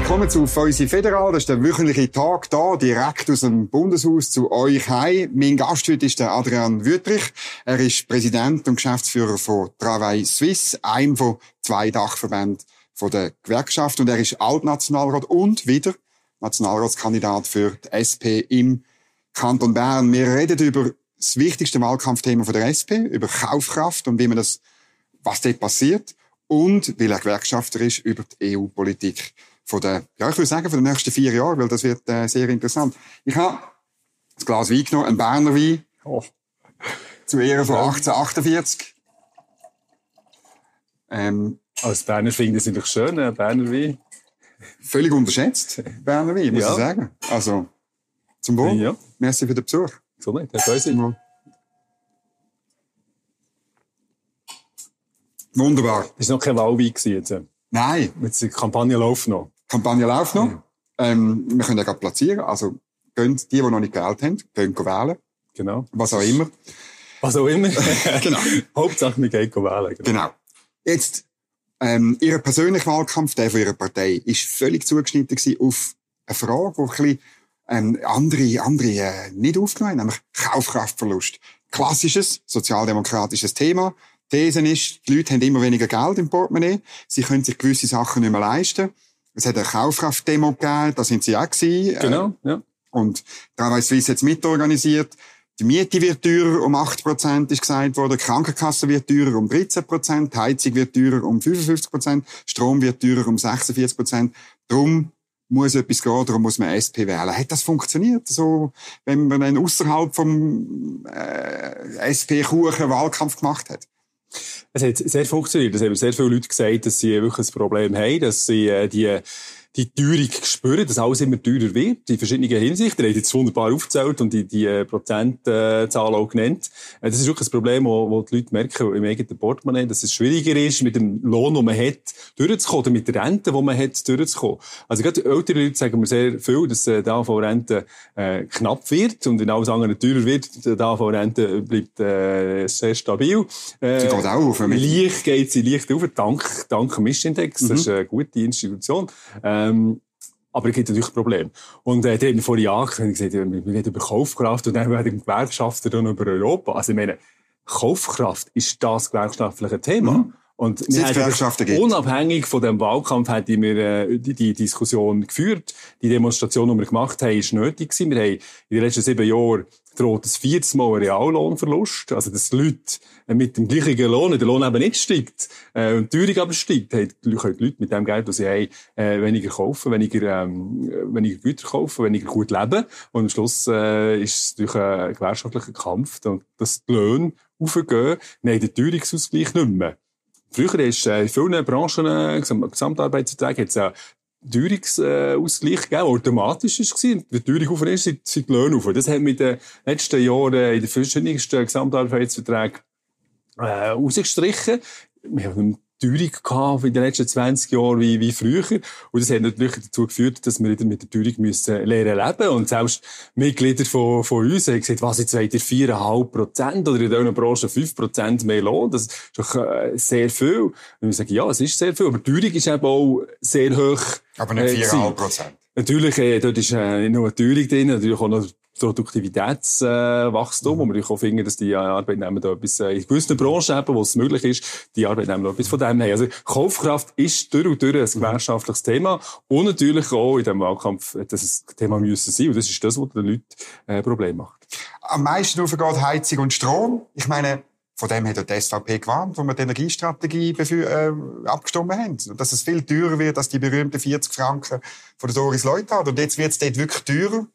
Willkommen zu Feusi Federal. Das ist der wöchentliche Tag da, direkt aus dem Bundeshaus zu euch heim. Mein Gast heute ist der Adrian Wüttrich. Er ist Präsident und Geschäftsführer von Travail Suisse, einem von zwei Dachverbänden von der Gewerkschaft. Und er ist Altnationalrat und wieder Nationalratskandidat für die SP im Kanton Bern. Wir reden über das wichtigste Wahlkampfthema von der SP, über Kaufkraft und wie man das, was dort passiert. Und, weil er Gewerkschafter ist, über die EU-Politik von der, ja, ich würde sagen, von den nächsten vier Jahren, weil das wird äh, sehr interessant. Ich habe das Glas Wein genommen, ein Berner Wein. Oh. Zu Ehren von 1848. Ähm, Als Berner finde ich es natürlich schön, ein Berner Wein. Völlig unterschätzt, Berner Wein, muss ja. ich sagen. Also, zum Wohl. Ja. Merci für den Besuch. So nicht. Wunderbar. Das war noch kein Wahlwein jetzt. Nein. Jetzt die Kampagne läuft noch. Kampagne läuft noch. Mhm. Ähm, wir können ja gerade platzieren. Also, gehen, die, die noch nicht gewählt haben, gehen wählen. Genau. Was auch immer. Was auch immer. genau. Hauptsache, wir gehen wählen. Genau. genau. Jetzt, ähm, Ihr persönlicher Wahlkampf, der von Ihrer Partei, ist völlig zugeschnitten auf eine Frage, die ein bisschen, ähm, andere, andere äh, nicht aufgenommen haben, nämlich Kaufkraftverlust. Klassisches sozialdemokratisches Thema. These ist, die Leute haben immer weniger Geld im Portemonnaie, sie können sich gewisse Sachen nicht mehr leisten. Es hat eine Kaufkraftdemo gegeben, da sind sie auch gewesen. Äh, genau, ja. Und da war Swiss jetzt mitorganisiert. Die Miete wird teurer um 8%, ist gesagt worden. Die Krankenkasse wird teurer um 13%. Die Heizung wird teurer um 55%. Strom wird teurer um 46%. Darum muss etwas gehen, darum muss man SP wählen. Hat das funktioniert? So, wenn man dann außerhalb vom äh, SP-Kuchen Wahlkampf gemacht hat? Es hat sehr funktioniert. Es haben sehr viele Leute gesagt, dass sie wirklich ein Problem haben, dass sie äh, die die Teuerung spüren, dass alles immer teurer wird, in verschiedenen Hinsichten. Ihr habt jetzt wunderbar aufgezählt und die, die äh, Prozentzahl auch genannt. Äh, das ist wirklich ein Problem, wo, wo die Leute merken im eigenen Portemonnaie, dass es schwieriger ist, mit dem Lohn, den man hat, durchzukommen, oder mit der Rente, die man hat, durchzukommen. Also gerade ältere Leute sagen mir sehr viel, dass äh, die AV-Rente äh, knapp wird und in alles andere teurer wird. Die AV-Rente bleibt äh, sehr stabil. Äh, sie geht auch auf. Leicht geht sie leicht auf, dank, dank Mischindex. Mhm. Das ist eine gute Institution. Äh, ähm, aber es gibt natürlich Probleme. Und äh, die haben vor Jahren gesagt, wir reden über Kaufkraft und dann werden Gewerkschafter dann über Europa. Also ich meine, Kaufkraft ist das gewerkschaftliche Thema. Mhm. Und unabhängig von dem Wahlkampf hätten wir äh, die, die, Diskussion geführt. Die Demonstration, die wir gemacht haben, ist nötig gewesen. Wir haben in den letzten sieben Jahren droht es viertes Mal ein Reallohnverlust. Also, dass die Leute mit dem gleichen Lohn, der Lohn eben nicht steigt, äh, und die Teuerung aber steigt, können die Leute mit dem Geld, das sie haben, äh, weniger kaufen, weniger, ähm, weniger Güter kaufen, weniger gut leben. Und am Schluss, äh, ist es durch einen gewerkschaftlichen Kampf, dass die Löhne aufgehen, haben den Teuerungsausgleich nicht mehr. Früher ist äh, in vielen Branchen, äh, Gesamtarbeitsverträge, jetzt auch Teuerungsausgleich gegeben, automatisch ist. Wenn die Teuerung auf ist, sind, sind die Löhne auf. Das hat mit den letzten Jahren in den verschiedensten Gesamtarbeitsverträgen äh, ausgestrichen. Wir haben Teuerung gehabt in den letzten 20 Jahren wie, wie früher. Und das hat natürlich dazu geführt, dass wir wieder mit der Teuerung müssen lernen leben. Und selbst Mitglieder von, von uns haben gesagt, was jetzt wollt ihr 4,5 Prozent oder in dieser Branche 5 Prozent mehr Lohn? Das ist doch äh, sehr viel. Und wir sagen, ja, es ist sehr viel. Aber die Teuerung ist eben auch sehr hoch. Aber nicht 4,5 Prozent. Natürlich, äh, dort ist äh, nicht nur eine Teuerung drin, natürlich auch noch Produktivitätswachstum, äh, wo wir auch finden, dass die Arbeitnehmer da etwas, äh, in gewissen Branchen eben, wo es möglich ist, die Arbeitnehmer noch etwas von dem haben. Also Kaufkraft ist durch und durch ein gewerkschaftliches Thema und natürlich auch in diesem Wahlkampf, dass ein Thema müssen sein und das ist das, was den Leuten äh, Probleme macht. Am meisten aufgeht Heizung und Strom. Ich meine, von dem hat die SVP gewarnt, wo wir die Energiestrategie äh, abgestimmt haben. Dass es viel teurer wird als die berühmten 40 Franken von der Doris Leuthard. Und jetzt wird es dort wirklich teurer.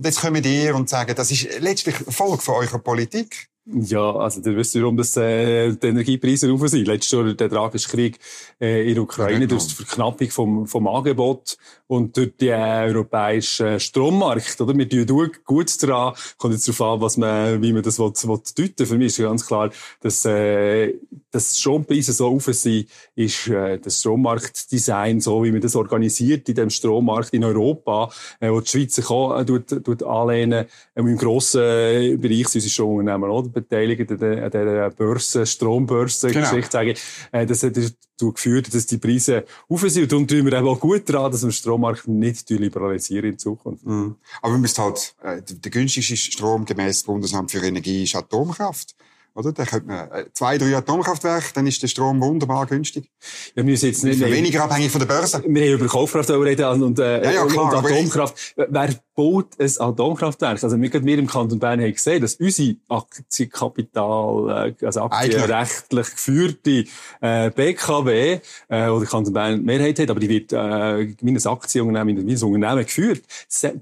Und jetzt kommen die und sagen, das ist letztlich Erfolg von eurer Politik. Ja, also du wisst, warum das, äh, die Energiepreise rauf sind. Letztes Jahr der tragische Krieg äh, in der Ukraine, ja, durch die Verknappung vom, vom Angebot und durch den äh, europäischen Strommarkt. Oder? Wir tun gut daran, kommt jetzt darauf an, was man, wie man das will, will deuten Für mich ist ganz klar, dass, äh, dass Strompreise so rauf sind, ist äh, das Strommarktdesign, so wie man das organisiert in dem Strommarkt in Europa, äh, wo die Schweiz sich auch äh, tut, tut anlehnen, äh, im grossen Bereich, unsere Stromunternehmen, oder? Beteiligt an dieser Börse, Strombörse-Geschichte, genau. sage ich. Äh, das hat dazu geführt, dass die Preise auf sind. Und darum tun wir eben auch gut daran, dass wir den Strommarkt nicht liberalisieren in Zukunft. Mhm. Aber wir müssen halt, äh, der günstigste Strom gemäß Bundesamt für Energie ist Atomkraft. Oder? Da könnte man äh, zwei, drei Atomkraftwerke, dann ist der Strom wunderbar günstig. Wir müssen jetzt nicht, weniger abhängig von der Börse. Wir haben über Kaufkraft reden und, äh, ja, ja, klar, und Atomkraft. Wer baut ein Atomkraftwerk? Also wir, wir im Kanton Bern haben gesehen, dass unsere Aktienkapital, äh, also aktienrechtlich geführte äh, BKW, äh, oder Kanton Bern Mehrheit hat, aber die wird äh, meines Aktienunternehmen, meines Unternehmen geführt.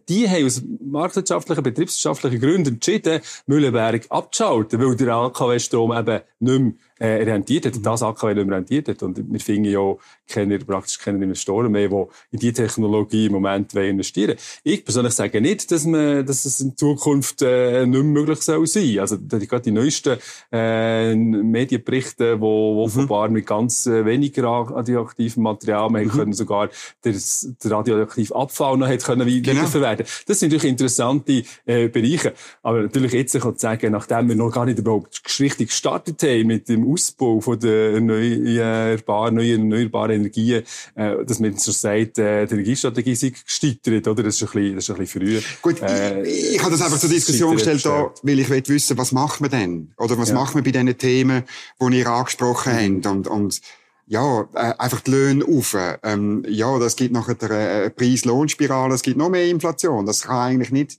Die haben aus marktwirtschaftlichen, betriebswirtschaftlichen Gründen entschieden, Mühlenberg abzuschalten, weil der AKW-Strom eben nicht mehr äh, rentiert hat, das AKW rentiert hat. Und wir finden ja keine, praktisch keine Investoren mehr, die in diese Technologie im Moment investieren wollen. Ich persönlich sage nicht, dass, man, dass es in Zukunft äh, nicht mehr möglich soll sein. Also gerade die neuesten äh, Medienberichte, wo, wo mhm. offenbar mit ganz äh, weniger radioaktivem Material, man mhm. können sogar das, der radioaktive Abfall noch hat können wiederverwerten. Genau. Das sind natürlich interessante äh, Bereiche. Aber natürlich jetzt kann ich sagen, nachdem wir noch gar nicht überhaupt richtig gestartet haben mit dem Ausbau von der erneuerbaren, neuen erneuerbaren Energien, äh, dass man schon sagt, äh, die Energiestrategie sei gescheitert, oder? Das ist ein bisschen, das ist ein bisschen früh. Gut, äh, ich, ich habe das einfach zur Diskussion gestellt, da, weil ich will wissen, was macht man denn? Oder was ja. macht man bei diesen Themen, die ihr angesprochen mhm. habt? Und, und ja, äh, einfach die Löhne auf. Ähm, ja, das gibt nachher eine Preis-Lohnspirale, es gibt noch mehr Inflation. Das kann eigentlich nicht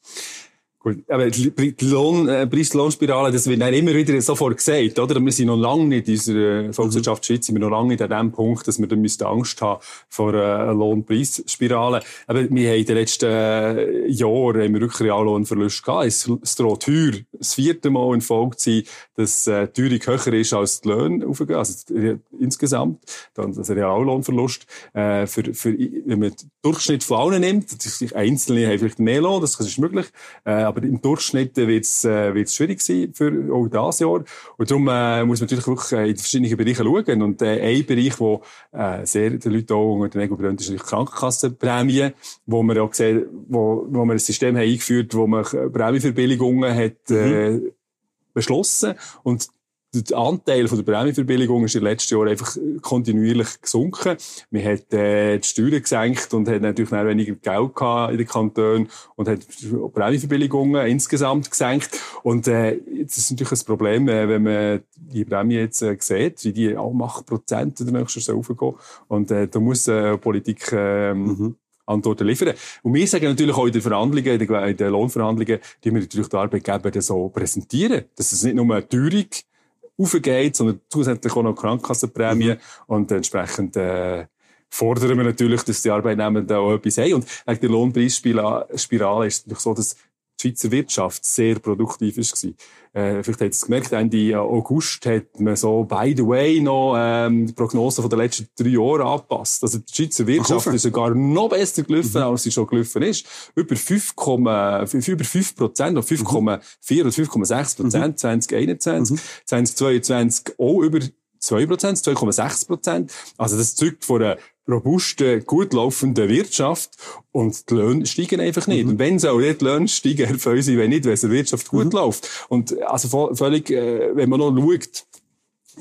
aber die Lohn, äh, Preis-Lohnspirale, das wird dann immer wieder sofort gesagt, oder? Wir sind noch lange nicht in unserer Volkswirtschaft Schweiz, sind wir noch lange nicht an dem Punkt, dass wir dann Angst haben vor einer Lohn-Preisspirale. Aber wir haben in den letzten äh, Jahren haben wir wirklich Reallohnverlust gehabt. Es, es droht teuer, das vierte Mal in Folge zu sein, dass äh, die Teuerung höher ist als die Löhne aufgehen, also insgesamt. Dann das Reallohnverlust. Äh, für, für, wenn man den Durchschnitt von allen nimmt, Einzelne haben vielleicht mehr Lohn, das ist möglich. Äh, aber im Durchschnitt wird es äh, wird's schwierig sein für auch dieses Jahr. Und darum äh, muss man natürlich wirklich äh, in die verschiedenen Bereiche schauen. Und äh, ein Bereich, wo äh, sehr den Leuten auch unter den Ego brennt, ist natürlich Krankenkassenprämie, wo wir auch sehen, wo, wo wir ein System haben eingeführt, wo man Prämieverbilligungen hat äh, mhm. beschlossen und der Anteil von der Prämienverbilligung ist in den letzten Jahren einfach kontinuierlich gesunken. Wir haben äh, die Steuern gesenkt und haben natürlich auch weniger Geld gehabt in den Kantonen und haben Prämienverbilligungen insgesamt gesenkt. Und äh, das ist natürlich ein Problem, äh, wenn man die Prämie jetzt äh, sieht, wie die auch 8 Prozent der nächsten Jahr raufgehen. Und äh, da muss äh, Politik äh, mhm. Antworten liefern. Und wir sagen natürlich auch in den Verhandlungen, in den Lohnverhandlungen, die wir natürlich die Arbeitgeber so präsentieren, dass es nicht nur eine Teuerung aufgeht, sondern zusätzlich auch noch Krankenkassenprämien mhm. und entsprechend äh, fordern wir natürlich, dass die Arbeitnehmer da auch etwas haben. Und wegen der Lohnpreisspirale ist es natürlich so, dass die Schweizer Wirtschaft sehr produktiv war. Äh, vielleicht hat es gemerkt, Ende August hat man so, by the way, noch ähm, die Prognosen von den letzten drei Jahren angepasst. Also die Schweizer Wirtschaft ist sogar noch besser gelaufen, mhm. als sie schon gelaufen ist. Über 5, über 5 Prozent, oder 5,4 mhm. oder 5,6 Prozent mhm. 2021, mhm. 2022 auch über 2 Prozent, 2,6 Prozent. Also das zeugt von einer robusten, gut laufenden Wirtschaft und die Löhne steigen einfach nicht. Mhm. Und wenn sie auch nicht die Löhne steigen, erfüllen sie, wenn nicht, wenn es der Wirtschaft gut mhm. läuft. Und also völlig, äh, wenn man noch schaut,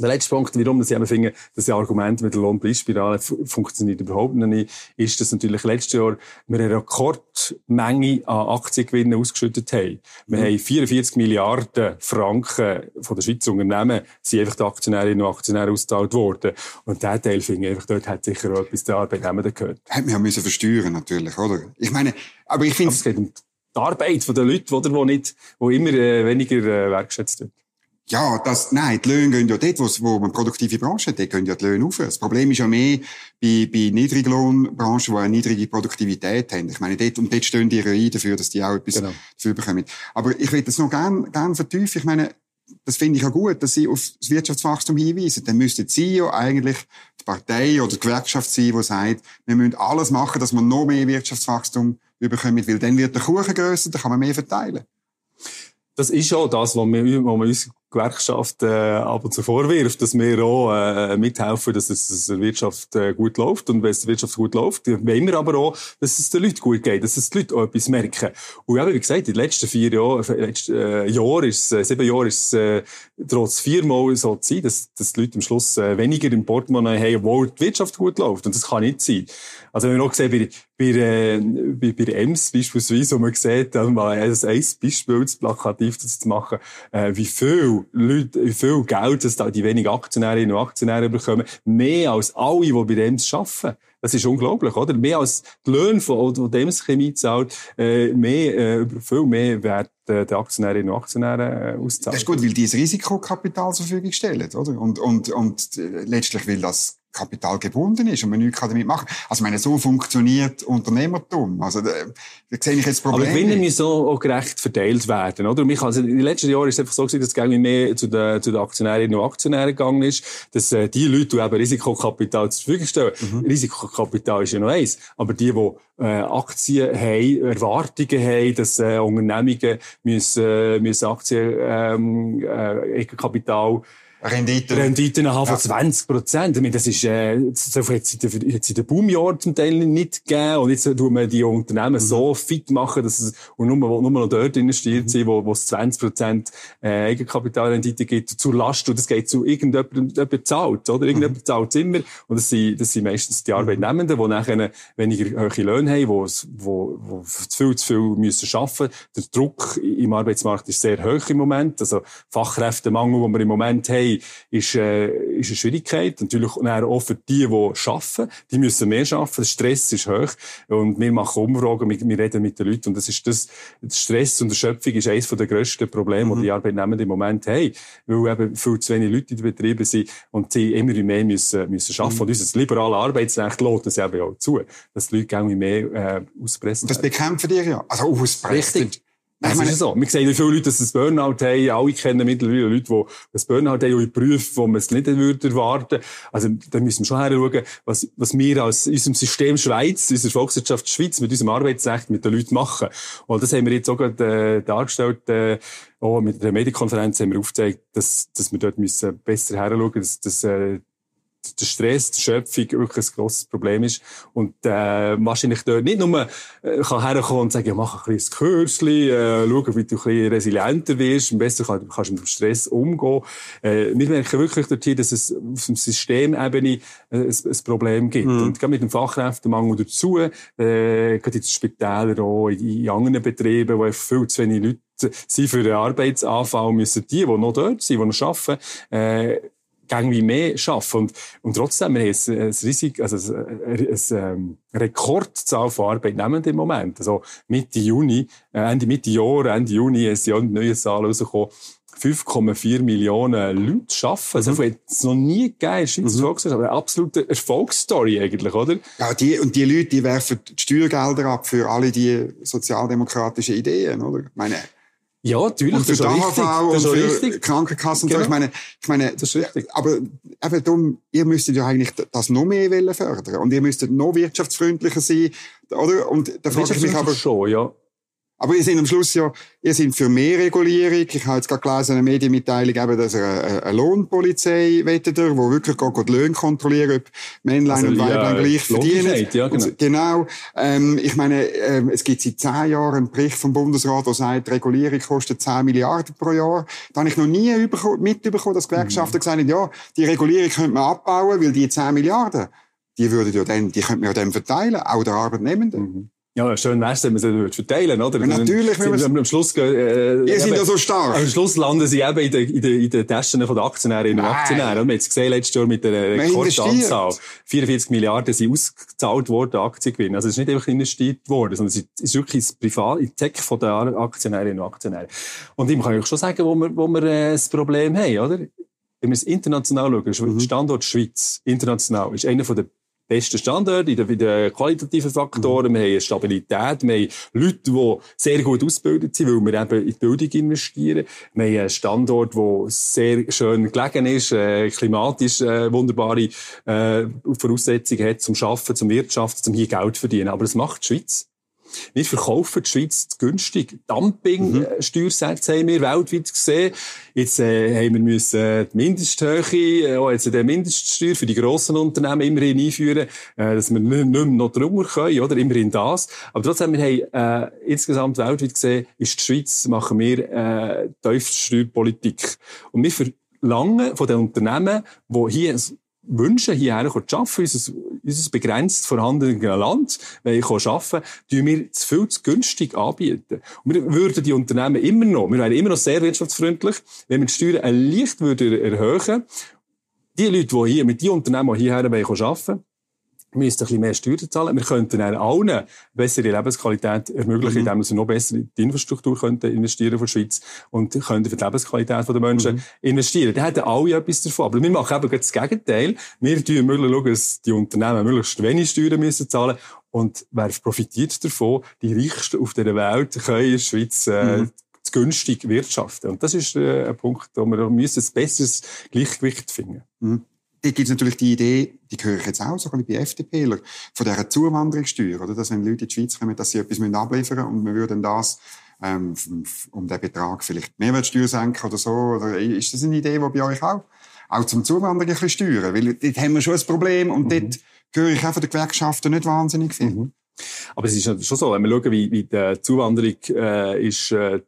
der letzte Punkt, warum ich finde, dass das Argument mit der Lohnpreisspirale funktioniert überhaupt nicht, ist, dass natürlich letztes Jahr wir eine Rekordmenge an Aktiengewinnen ausgeschüttet haben. Wir mhm. haben 44 Milliarden Franken von den Schweizer Unternehmen sind einfach die Aktionärinnen und Aktionäre ausgezahlt worden. Und der Teil finde ich einfach, dort hat sicher auch etwas der Arbeitnehmer gehört. Hätten wir ja müssen versteuern, natürlich, oder? Ich meine, aber ich finde... Es geht um die Arbeit der Leute, oder, die nicht, die immer äh, weniger äh, wertschätzt wird. Ja, das, nein, die Löhne gehen ja dort, wo man produktive Branche hat, dort gehen ja die Löhne auf. Das Problem ist ja mehr bei, bei Niedriglohnbranchen, die eine niedrige Produktivität haben. Ich meine, dort, und dort stehen die rein dafür, dass die auch etwas genau. dafür bekommen. Aber ich will das noch gern, gern vertiefen. Ich meine, das finde ich ja gut, dass Sie auf das Wirtschaftswachstum hinweisen. Dann müssten Sie ja eigentlich die Partei oder die Gewerkschaft sein, die sagt, wir müssen alles machen, dass wir noch mehr Wirtschaftswachstum bekommen, weil dann wird der Kuchen grösser, dann kann man mehr verteilen. Das ist ja das, was wir, was wir uns Gewerkschaft äh, ab und zu vorwirft, dass wir auch äh, mithelfen, dass es dass der Wirtschaft äh, gut läuft. Und wenn es der Wirtschaft gut läuft, wollen wir aber auch, dass es den Leuten gut geht, dass es die Leute auch etwas merken. Und eben, wie gesagt, in den letzten vier Jahren, äh, letzten, äh, Jahr ist, äh, sieben Jahren ist äh, trotz viermal so zu sein, dass, dass die Leute am Schluss äh, weniger im Portemonnaie haben, obwohl die Wirtschaft gut läuft. Und das kann nicht sein. Also, wenn wir auch sehen, bei, bei, äh, bei, bei EMS beispielsweise, wo man sieht, um mal ein, Beispiel zu plakativ zu machen, äh, wie viel Leute, wie viel Geld das da die wenigen Aktionärinnen und Aktionäre bekommen, mehr als alle, die bei EMS arbeiten. Das ist unglaublich, oder? Mehr als die Löhne von, die EMS Chemie zahlt, äh, mehr, äh, viel mehr Wert äh, der Aktionärinnen und Aktionäre äh, auszahlen. Das ist gut, weil die das Risikokapital zur Verfügung stellen, oder? Und, und, und äh, letztlich will das Kapital gebunden ist und man nichts damit machen kann. Also, ich meine, so funktioniert Unternehmertum. Also, da, da sehe ich jetzt Probleme. Aber Gewinne müssen auch, auch gerecht verteilt werden, oder? Und mich, also, in den letzten Jahren ist es einfach so gewesen, dass es mehr zu den, zu den Aktionärinnen und Aktionären gegangen ist, dass äh, die Leute, die eben Risikokapital zur Verfügung stellen, mhm. Risikokapital ist ja noch eins, aber die, die äh, Aktien haben, Erwartungen haben, dass äh, Unternehmungen müssen, äh, müssen Aktien, ähm, äh, Kapital Renditen. Renditen haben von ja. 20 Prozent. Ich meine, das ist, äh, so viel hat es in den Boomjahren zum Teil nicht gegeben. Und jetzt tun wir die Unternehmen mhm. so fit machen, dass es, und nur, nur noch dort investiert mhm. sind, wo, wo es 20 Prozent, äh, Eigenkapitalrendite gibt, zur Last. Und das geht zu irgendjemandem, jemand zahlt, oder? Irgendjemand mhm. zahlt immer. Und das sind, das sind meistens die Arbeitnehmenden, die nachher weniger hohe Löhne haben, wo, wo, wo zu viel, zu viel müssen arbeiten. Der Druck im Arbeitsmarkt ist sehr hoch im Moment. Also, Fachkräftemangel, den wir im Moment haben, haben, ist, äh, ist eine Schwierigkeit. Natürlich auch für die, die arbeiten. Die müssen mehr arbeiten. Der Stress ist hoch. Und wir machen Umfragen, wir, wir reden mit den Leuten. Und das ist das, Stress und Erschöpfung ist eines der grössten Probleme, mhm. die die Arbeitnehmer im Moment haben. Weil eben viel zu wenig Leute in den Betrieben sind und sie immer mehr müssen, müssen arbeiten. Mhm. Und unser liberale Arbeitsrecht lässt das eben auch zu, dass die Leute gerne mehr, äh, auspressen. Das bekämpfen die ja. Also auspressen. Richtig. Das meine, ist so. Wir sehen, viele Leute das Burnout haben. Alle kennen mittlerweile Leute, die das Burnout haben und in Berufen, wo man es nicht würde erwarten. Also, da müssen wir schon her was, was wir aus unserem System Schweiz, unserer Volkswirtschaft Schweiz mit unserem Arbeitsrecht mit den Leuten machen. Und das haben wir jetzt auch gerade, äh, dargestellt, äh, auch mit der Medienkonferenz haben wir aufgezeigt, dass, dass wir dort müssen besser her dass, dass, äh, der Stress, die Schöpfung wirklich ein grosses Problem ist. Und äh, wahrscheinlich dort nicht nur äh, kann herkommen und sagen, ja, mach ein bisschen Kürzli, äh, schau, wie du ein bisschen resilienter wirst, am besten kann, kannst du mit dem Stress umgehen. Äh, wir merken wirklich dort hier, dass es auf dem Systemebene äh, ein, ein Problem gibt. Mhm. Und gerade mit dem Fachkräftemangel dazu, äh, gerade in den Spitälern auch, in, in anderen Betrieben, wo viel zu wenig Leute sind für den Arbeitsanfall, müssen die, die noch dort sind, die noch arbeiten, äh, irgendwie mehr schaffen. Und, und trotzdem, wir haben ein, ein riesig, also ein, ein, ein ähm, Rekordzahl von Arbeitnehmenden im Moment. Also Mitte Juni, äh, Ende Mitte Jahr, Ende Juni ist ja eine neue Zahl rausgekommen. 5,4 Millionen Leute arbeiten. Also, mhm. hat es noch nie gegeben in Schweiz. Mhm. Aber eine absolute Erfolgsstory eigentlich, oder? Ja, die, und die Leute, die werfen die Steuergelder ab für alle die sozialdemokratischen Ideen, oder? Ich meine, ja, natürlich. Und für das ist und das für richtig. Krankenkassen genau. so. Ich meine, ich meine, das ist richtig. aber eben darum, ihr müsstet ja eigentlich das noch mehr fördern. Und ihr müsstet noch wirtschaftsfreundlicher sein, oder? Und da frage ich mich aber schon, ja. Aber ihr seid am Schluss ja, ihr seid für mehr Regulierung. Ich habe jetzt gerade gelesen, eine Medienmitteilung, eben, dass er eine, eine Lohnpolizei wettet, wo wirklich geht, die Löhne kontrollieren, ob Männlein also, und Weiblein ja, gleich verdienen. Ja, genau. genau. Ähm, ich meine, ähm, es gibt seit zehn Jahren einen Bericht vom Bundesrat, der sagt, Regulierung kostet 10 Milliarden pro Jahr. Da habe ich noch nie mitbekommen, dass Gewerkschaften mhm. gesagt haben, ja, die Regulierung könnte man abbauen, weil die 10 Milliarden, die würden ja dann, die könnte man ja dann verteilen, auch der Arbeitnehmenden. Mhm. Ja, schön wär's, wenn man sie verteilen, oder? Ja, natürlich, wenn wir am Schluss äh, Ihr seid ja so stark. Am Schluss landen sie eben in den, in den, in den Taschen von den Aktionärinnen und Aktionären. Wir haben jetzt gesehen, letztes Jahr mit der Rekordanzahl. 44 Milliarden sind ausgezahlt worden, Aktiengewinn. Also es ist nicht einfach investiert worden, sondern es ist wirklich das Privat, in Tech von den Aktionärinnen und Aktionären. Und ich kann euch schon sagen, wo wir, wo wir äh, das Problem haben, oder? Wenn wir es international schauen, mhm. Standort Schweiz, international, ist einer von der besten Standort in den, in den qualitativen Faktoren. Mhm. Wir haben Stabilität. Wir haben Leute, die sehr gut ausgebildet sind, weil wir eben in die Bildung investieren. Wir haben einen Standort, der sehr schön gelegen ist, äh, klimatisch äh, wunderbare äh, Voraussetzungen hat zum Arbeiten, zum Wirtschaften, zum hier Geld verdienen. Aber das macht die Schweiz. Wir verkaufen die Schweiz günstig. Dumping-Steuersätze mhm. haben wir weltweit gesehen. Jetzt äh, haben wir müssen äh, die Mindesthöhe, äh, jetzt die Mindeststeuer für die grossen Unternehmen immerhin einführen, äh, dass wir nicht, mehr noch drüber können, oder? Immerhin das. Aber trotzdem, wir haben äh, insgesamt weltweit gesehen, ist die Schweiz, machen wir äh, Steuerpolitik. Und wir verlangen von den Unternehmen, die hier wünschen, hierher zu arbeiten, unser, unser begrenzt vorhandenes Land, wenn ich arbeiten tun wir zu viel zu günstig anbieten. Und wir würden die Unternehmen immer noch, wir wären immer noch sehr wirtschaftsfreundlich, wenn wir die Steuern leicht würden erhöhen. Die Leute, die hier, mit den Unternehmen, die hierher arbeiten wollen, müssten ein bisschen mehr Steuern zahlen. Wir könnten allen bessere Lebensqualität ermöglichen, mhm. indem wir noch besser in die Infrastruktur könnten investieren von der Schweiz und könnten für die Lebensqualität der Menschen mhm. investieren. Da hätten alle etwas davon. Aber wir machen eben das Gegenteil. Wir schauen möglichst, dass die Unternehmen möglichst wenig Steuern müssen zahlen und wer profitiert davon? Die Reichsten auf dieser Welt können in der Schweiz äh, mhm günstig wirtschaften. Und das ist äh, ein Punkt, wo wir müssen ein besseres Gleichgewicht finden. Mhm da gibt es natürlich die Idee, die höre ich jetzt auch so ein bisschen bei FDPler, von dieser Zuwanderungssteuer, oder? Dass wenn Leute in die Schweiz kommen, dass sie etwas abliefern müssen und wir würden das ähm, um den Betrag vielleicht Mehrwertsteuer senken oder so. Oder ist das eine Idee, die bei euch auch, auch zum Zuwandern ein bisschen steuern? Weil dort haben wir schon ein Problem und mhm. dort höre ich auch von den Gewerkschaften nicht wahnsinnig viel. Mhm. Aber es ist schon so, wenn wir schauen, wie, wie die Zuwanderung äh, ist äh,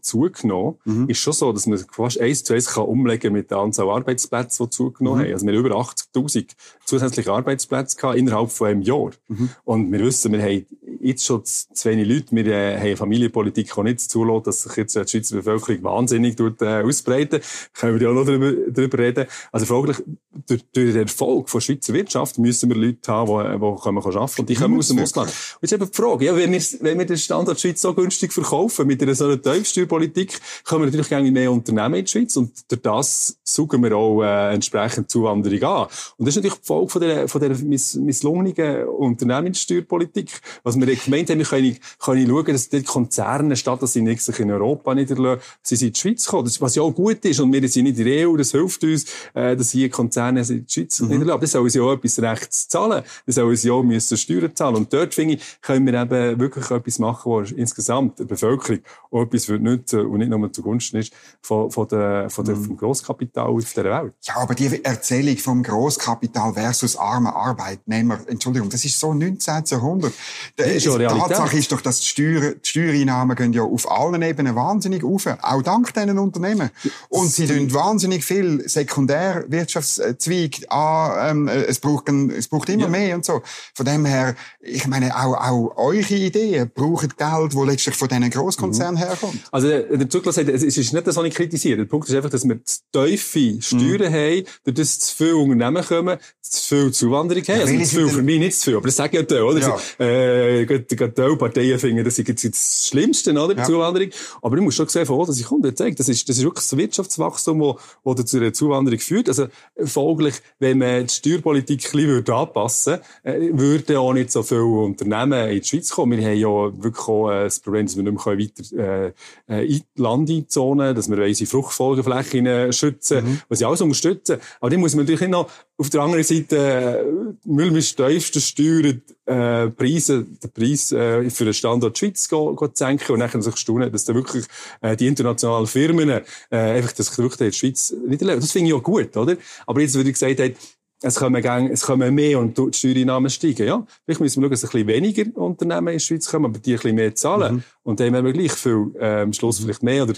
zugenommen, mhm. ist schon so, dass man fast eins zu eins kann umlegen mit der Anzahl Arbeitsplätze, die zugenommen mhm. haben. Also wir haben über 80.000 zusätzliche Arbeitsplätze gehabt innerhalb von einem Jahr. Mhm. Und wir wissen, wir haben jetzt schon zu wenig Leute. Wir äh, haben Familienpolitik auch nicht zulassen, dass sich jetzt die Schweizer Bevölkerung wahnsinnig dort, äh, ausbreiten. Können wir ja auch noch darüber, darüber reden. Also folglich, durch, durch den Erfolg von Schweizer Wirtschaft müssen wir Leute haben, die, die können arbeiten und die kommen aus dem Ausland. Und jetzt eben die Frage, ja, wenn wir, wenn wir den Standort Schweiz so günstig verkaufen, mit einer so einer Tiefsteuerpolitik, kommen wir natürlich gerne mehr Unternehmen in die Schweiz und durch das suchen wir auch äh, entsprechend Zuwanderung an. Und das ist natürlich die Folge von der, von der miss misslungenen Unternehmenssteuerpolitik. Was wir gemeint haben, wir können, können schauen, dass die Konzerne, statt dass sie nicht sich in Europa niederlassen, sie sind in die Schweiz kommen. Das, was ja auch gut ist. Und wir sind nicht in der EU, das hilft uns, äh, dass hier Konzerne in die Schweiz mhm. niederlassen. Das sollen sie auch etwas rechts zahlen. Das sollen sie auch müssen Steuern zahlen. Und dort, finde ich, können wir eben wirklich etwas machen, wo insgesamt der Bevölkerung auch etwas wird nützen und nicht nur zugunsten ist von, von der, von der, mhm. vom Grosskapital auf dieser Welt. Ja, aber die Erzählung vom Grosskapital versus armer Arbeitnehmer, Entschuldigung, das ist so 19. Jahrhundert. Das ist schon Tatsache ist doch, dass die, Steuer, die Steuereinnahmen gehen ja auf allen Ebenen wahnsinnig auf, auch dank diesen Unternehmen. Und sie tun wahnsinnig viel Sekundärwirtschaftszweig an, ähm, es braucht, es braucht immer ja. mehr und so. Von dem her, ich meine, auch, auch eure Ideen brauchen Geld, wo letztlich von diesen Grosskonzernen mhm. herkommt. Also, der Zuglass sagt, es ist nicht das, was ich kritisiere. Der Punkt ist einfach, dass wir zu tiefe Steuern mhm. haben, durch das zu viele Unternehmen kommen, zu viel Zuwanderung haben. Also, zu viel für mich nicht zu viel, aber das sage ich ja, oder? Ja. Äh, gerade Parteien finden, das ist das Schlimmste, oder? Ja. Zuwanderung. Aber ich muss schon sehen, von wo das ich komme. Das ist, das ist wirklich das Wirtschaftswachstum, das, das zu einer Zuwanderung führt. Also, folglich, wenn man die Steuerpolitik ein bisschen anpassen würde, äh, würden auch nicht so viele Unternehmen in die Schweiz kommen. Wir haben ja wirklich auch äh, das Problem, dass wir nicht mehr weiter, äh, in die Landzonen, dass wir unsere Fruchtfolgeflächen schützen, mhm. was ich alles unterstützen. Aber die muss man natürlich noch auf der anderen Seite, äh, Müll mit tiefsten Steuern, äh, Preise, den Preis äh, für den Standort Schweiz go, go zu senken und dann sich staunen, dass da wirklich äh, die internationalen Firmen äh, einfach das Produkt in der Schweiz nicht erleben. Das finde ich auch gut, oder? Aber jetzt, wie ich gesagt habe, es kommen, gang, es kommen mehr und die Steuereinnahmen steigen, ja. Vielleicht müssen wir schauen, dass ein bisschen weniger Unternehmen in die Schweiz kommen, aber die ein bisschen mehr zahlen. Mhm. Und dann haben wir gleich viel, äh, am Schluss vielleicht mehr oder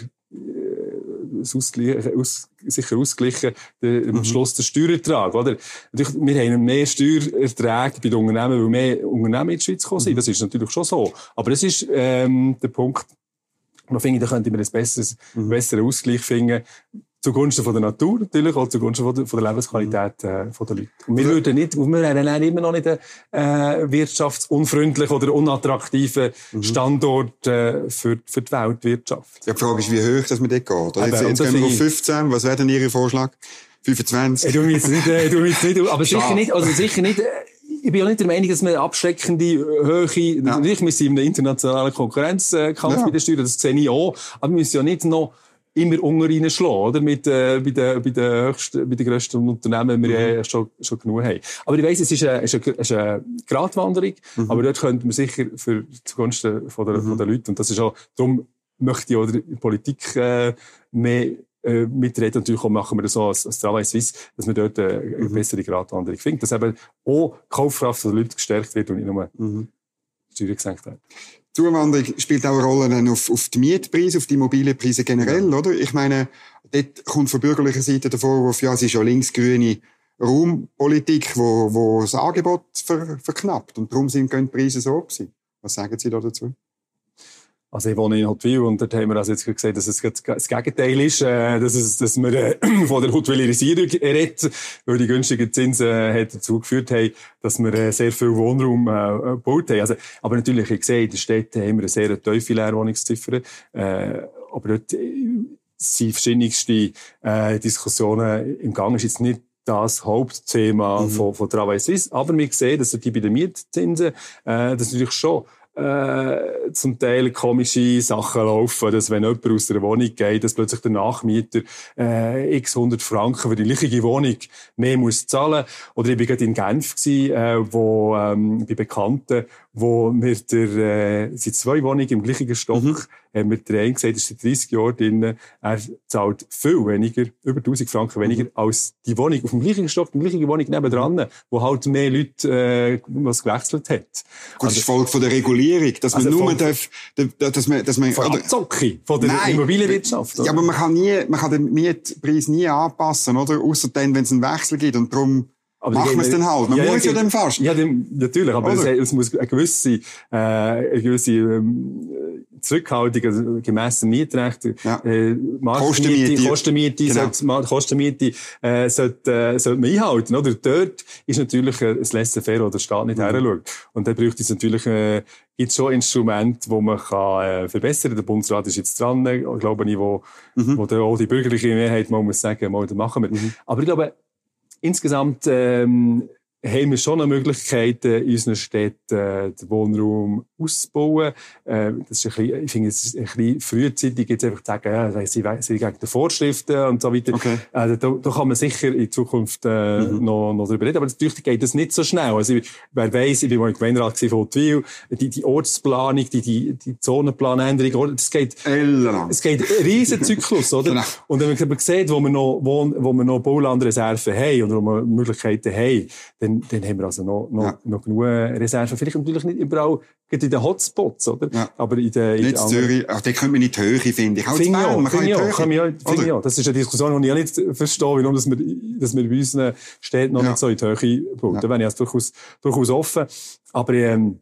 aus, sicher ausgleichen, der, mhm. am Schluss der Steuerertrag, oder? Natürlich, wir haben mehr Steuererträge bei den Unternehmen, weil mehr Unternehmen in die Schweiz kommen sind. Mhm. Das ist natürlich schon so. Aber das ist, ähm, der Punkt, da finde ich, da könnte man ein besseres, mhm. besseren Ausgleich finden zugunsten von der Natur natürlich, auch zugunsten von der, von der Lebensqualität äh, von der Leute. Und wir würden nicht, wir wären immer noch nicht ein äh, wirtschaftsunfreundlich oder unattraktiver mhm. Standort äh, für, für die Weltwirtschaft. Ja, die Frage ist, wie hoch das mit dem geht. Oder? Jetzt, jetzt gehen wir auf 15. Was wäre denn Ihr Vorschlag? 25? Ich tu mich jetzt nicht, äh, tu mich nicht, aber sicher nicht, also sicher nicht, äh, ich bin ja nicht der Meinung, dass wir abschreckende Höhe, ja. natürlich, wir sind in einem internationalen Konkurrenzkampf ja. mit der Steuern, das sehe ich auch, aber wir müssen ja nicht noch immer unter reinschlagen, oder? Mit, äh, bei den, bei den höchsten, bei den grössten Unternehmen, die wir mhm. schon, schon genug haben. Aber ich weiss, es ist eine, ist eine, ist eine Gratwanderung, mhm. aber dort könnte man sicher für zugunsten von der, mhm. von der Leute, und das ist auch, darum möchte ich auch in der Politik, äh, mehr, äh, mitreden. Natürlich auch machen wir das so als, als Travail Suisse, dass wir dort äh, eine mhm. bessere Gratwanderung finden. Dass eben auch die Kaufkraft der Leute gestärkt wird und nicht nur mhm. Steuern gesenkt werden. Zuwanderung spielt auch eine Rolle auf, auf die Mietpreise, auf die Immobilienpreise generell, ja. oder? Ich meine, dort kommt von bürgerlicher Seite der Vorwurf, ja, es ist ja linksgrüne Raumpolitik, wo, wo das Angebot ver, verknappt. Und darum sind die Preise so gewesen. Was sagen Sie da dazu? Also ich wohne in Hotwil und dort haben wir also jetzt gesehen, dass es das Gegenteil ist, äh, dass, es, dass wir äh, von der Hotwilerisierung redet, weil die günstigen Zinsen äh, dazu geführt haben, dass wir äh, sehr viel Wohnraum äh, gebaut haben. Also, aber natürlich, ich sehe, in den Städten haben wir eine sehr tiefe Leerwohnungsziffer, äh, aber dort sind verschiedenste äh, Diskussionen im Gang. ist jetzt nicht das Hauptthema mhm. von, von Travail Suisse. Aber wir sehen, dass die bei den Mietzinsen, äh, das natürlich schon äh, zum Teil komische Sachen laufen, dass wenn jemand aus der Wohnung geht, dass plötzlich der Nachmieter äh, x 100 Franken für die gleiche Wohnung mehr muss zahlen. Oder ich war gerade in Genf, gewesen, äh, wo ähm, bei Bekannten, wo wir der, äh, sind zwei Wohnungen im gleichen Stock, mhm. Haben wir der eine gesagt, ist seit 30 Jahren drin, er zahlt viel weniger, über 1000 Franken weniger, mhm. als die Wohnung auf dem gleichen Stock, die gleiche Wohnung nebendran, mhm. wo halt mehr Leute, äh, was gewechselt hat. Gut, also, das ist Folge von der Regulierung, dass man also nur darf, dass man, dass man, von oder, Abzocke von der nein, Immobilienwirtschaft. Oder? Ja, aber man kann nie, man kann den Mietpreis nie anpassen, oder? Außer dann, wenn es einen Wechsel gibt und darum, aber Machen wir es dann halt. Man ja, muss ja, ja dann fast. Ja, dem, natürlich. Aber es, es, muss eine gewisse, äh, eine gewisse ähm, Zurückhaltung, also gemäss dem Mietrecht, ja. äh, Kostenmiete, Kostenmiete, genau. sollte, Kostenmiete äh, sollte, äh, sollte man einhalten. Oder? Dort ist natürlich ein Laissez-faire, wo der Staat nicht mhm. her Und da braucht es natürlich äh, gibt schon Instrumente, wo man kann, äh, verbessern kann. Der Bundesrat ist jetzt dran, glaube ich, wo, mhm. wo auch die bürgerliche Mehrheit mal muss sagen, mal, das machen wir. Mhm. Aber ich glaube, insgesamt ähm, haben wir schon eine Möglichkeit, in unseren Städten äh, den Wohnraum auszubauen. Äh, das ist ein bisschen, ich finde, es ist ein bisschen frühzeitig, jetzt einfach zu sagen, ja, sie sind gegen die Vorschriften und so weiter. Okay. Also, da, da kann man sicher in Zukunft äh, mhm. noch, noch darüber reden. Aber natürlich geht das nicht so schnell. Also, wer weiss, ich bin mal im Gemeinderat von Hotwil, die, die Ortsplanung, die, die, die Zonenplanänderung, das geht, Ellang. es geht ein riesen Zyklus, oder? Genau. Und wenn man sieht, wo wir noch, wo, wo wir noch Baulandreserven haben oder wo wir Möglichkeiten haben, dann, dann haben wir also noch, noch, ja. noch genug Reserven. Vielleicht natürlich nicht überall, gerade in den Hotspots, oder? Ja. Aber in den, in nicht den Zürich, ach, da kommt man in die Höhe, finde ich. Auch find Bern, man kann in die Höhe. Kann auch. Das ist eine Diskussion, die ich nicht verstehe, warum dass wir, dass wir bei unseren Städten noch ja. nicht so in die Höhe bauen. Ja. Da bin ich also durchaus, durchaus offen. Aber, ähm,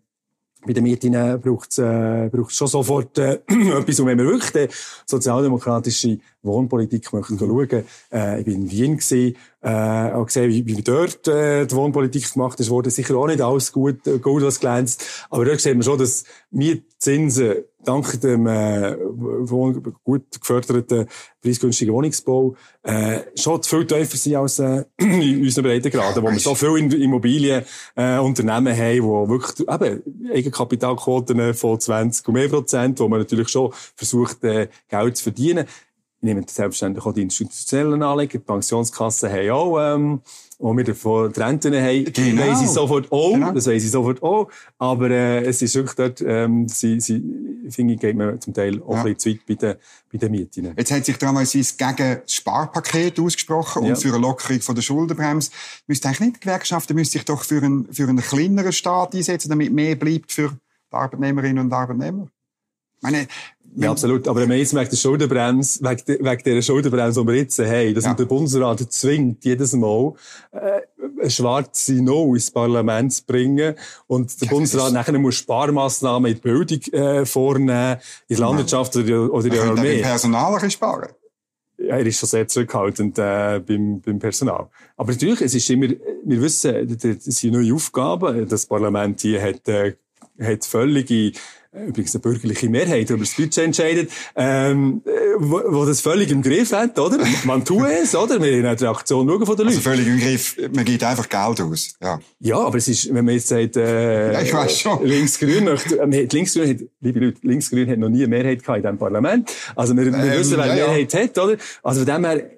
bei den Mieten braucht es äh, braucht's schon sofort äh, etwas, und wenn wir wirklich sozialdemokratische Wohnpolitik möchten mhm. schauen, äh, ich war in Wien, gewesen, äh, auch gesehen, wie, wie dort äh, die Wohnpolitik gemacht ist, wurde sicher auch nicht alles gut, äh, gut was glänzt, aber dort sehen wir schon, dass Mietzinsen dank dem äh, gut geförderten preisgünstigen Wohnungsbau äh, schon viel tiefer sind als äh, in unseren Breitengraden, wo wir so viele Immobilienunternehmen äh, Unternehmen haben, die wirklich eben Eigenkapitalquoten von 20 und mehr Prozent, wo man natürlich schon versucht, äh, Geld zu verdienen nehmen selbstverständlich auch die institutionellen Anleger, die Pensionskassen haben auch, ähm, wo wir davon die Renten haben, genau. weiss ich sofort auch, genau. das weiss ich sofort auch, aber äh, es ist wirklich dort, ähm, sie, sie, finde ich, geht man zum Teil auch ja. ein bisschen zu weit bei den, bei den Mieten. Jetzt hat sich damals gegen das Sparpaket ausgesprochen und ja. für eine Lockerung von der Schuldenbremse. Müsste eigentlich nicht die Gewerkschaften müsste sich doch für einen, für einen kleineren Staat einsetzen, damit mehr bleibt für die Arbeitnehmerinnen und Arbeitnehmer? Meine, ja, absolut. Aber am meisten wegen der Schuldenbremse, wegen, wegen dieser Schuldenbremse, die wir jetzt haben, dass ja. der Bundesrat zwingt, jedes Mal, äh, eine schwarze No ins Parlament zu bringen und der ja, Bundesrat nachher muss Sparmaßnahmen in die Bildung äh, vornehmen, in der Landwirtschaft oder, oder in der Armee. Personal sparen? Ja, er ist schon sehr zurückhaltend äh, beim, beim Personal. Aber natürlich, es ist immer, wir wissen, das sind neue Aufgaben. Das Parlament hier hat äh, hat völlige übrigens eine bürgerliche Mehrheit über das Budget entscheidet, ähm, wo, wo das völlig im Griff hat, oder? Man tut es, oder? Wir in der Aktion schauen von den Leuten. Also völlig im Griff, man gibt einfach Geld aus, ja. Ja, aber es ist, wenn man jetzt sagt, äh, ja, ich weiß schon. Linksgrün möchte, äh, Linksgrün hat, liebe Leute, Linksgrün hat noch nie eine Mehrheit gehabt in diesem Parlament. Also wir, wir ähm, wissen, wer eine ja, Mehrheit ja. hat, oder? Also von dem her,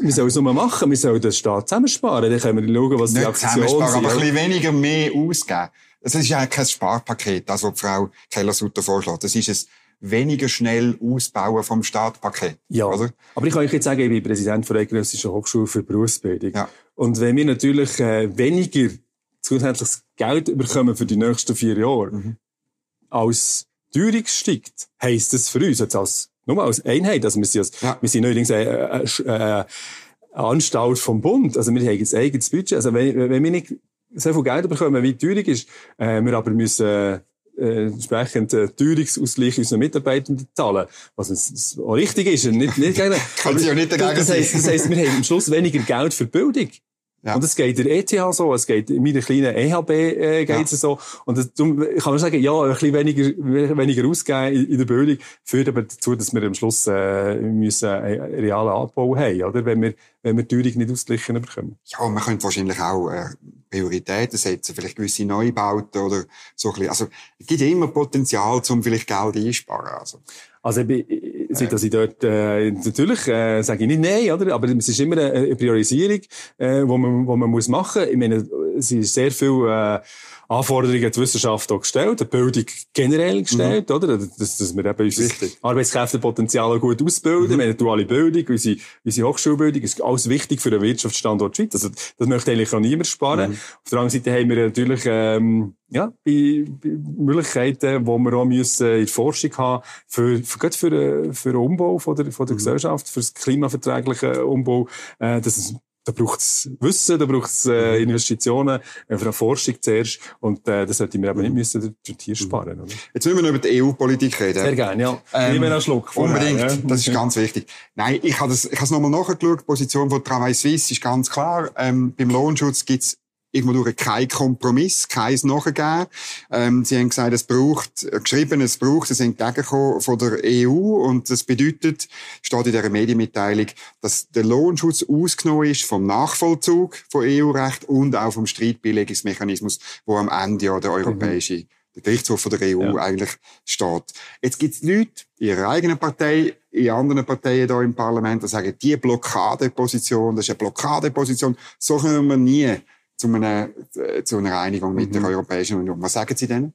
wir sollen es nur machen, wir sollen den Staat zusammensparen, dann können wir schauen, was Nicht die Aktion ist. aber ein bisschen weniger mehr ausgeben. Es ist ja kein Sparpaket, das, was Frau Keller-Sutter vorschlägt. Das ist ein weniger schnell Ausbauen vom Startpaket. Ja. Oder? Aber ich kann euch jetzt sagen, ich bin Präsident der Eidgenössischen Hochschule für Berufsbildung. Ja. Und wenn wir natürlich äh, weniger zusätzliches Geld bekommen für die nächsten vier Jahre, mhm. als Teuerung steigt, heisst das für uns jetzt als, nur als Einheit, also wir sind, als, ja. wir sind neuerdings eine, eine, eine Anstalt vom Bund, also wir haben jetzt eigenes Budget, also wenn, wenn wir nicht so viel Geld bekommen, wie teuer ist, äh, wir aber müssen äh, entsprechend äh, Teuerungsausgleich unseren Mitarbeitern zahlen. Was auch richtig ist. Nicht, nicht gegen, sie ja nicht dagegen das heisst, das heisst, wir haben am Schluss weniger Geld für Bildung. Ja. Und es geht der ETH so, es geht in meiner kleinen EHB äh, geht ja. so. Und das, ich kann nur sagen, ja, ein bisschen weniger, weniger ausgeben in, in der Bildung führt aber dazu, dass wir am Schluss äh, müssen einen realen Abbau haben, oder? Wenn wir, wenn wir die Teuerung nicht ausgleichen bekommen. Ja, man könnte wahrscheinlich auch äh, Prioritäten setzen, vielleicht gewisse Neubauten oder so ein bisschen. Also, es gibt immer Potenzial, um vielleicht Geld einsparen. Also. Also, ich, seit dass ich dort, äh, natürlich, äh, sage ich nicht nein, oder? Aber es ist immer eine Priorisierung, äh, wo man, wo man muss machen. Ich meine, es ist sehr viel, äh, Anforderungen an die Wissenschaft auch gestellt, die Bildung generell gestellt, mhm. oder? Dass, dass wir eben unser Arbeitskräftepotenzial gut ausbilden, mhm. wir haben duale Bildung, unsere, unsere Hochschulbildung ist alles wichtig für den Wirtschaftsstandort Schweiz. Also, das möchte eigentlich auch niemand sparen. Mhm. Auf der anderen Seite haben wir natürlich, ähm, ja, bei, bei Möglichkeiten, wo wir auch müssen in der Forschung haben, für, für, für, für, für den Umbau von der, von der mhm. Gesellschaft, für das klimaverträglichen Umbau, äh, dass es da braucht es Wissen, da braucht es äh, mhm. Investitionen, äh, für eine Forschung zuerst. Und äh, das sollte wir aber nicht mhm. müssen durch Tier sparen. Oder? Jetzt müssen wir noch über die EU-Politik reden. Sehr gerne, ja. Ähm, Nehmen wir einen Schluck. Vorher, unbedingt, ja. das ist ganz wichtig. Nein, ich habe es nochmal nachgeschaut. Die Position von Travail Suisse ist ganz klar. Ähm, beim Lohnschutz gibt's irgendwo durch kein Kompromiss, keins nachgegeben. Ähm, sie haben gesagt, es braucht, äh, geschrieben, es braucht ein Entgegenkommen von der EU und das bedeutet, steht in dieser Medienmitteilung, dass der Lohnschutz ausgenommen ist vom Nachvollzug von EU-Recht und auch vom Streitbeilegungsmechanismus, wo am Ende ja der europäische mhm. der Gerichtshof von der EU ja. eigentlich steht. Jetzt gibt es Leute in ihrer eigenen Partei, in anderen Parteien hier im Parlament, die sagen, die Blockadeposition, das ist eine Blockadeposition, so können wir nie zu einer, äh, zu einer Einigung mit mhm. der Europäischen Union. Was sagen Sie denn?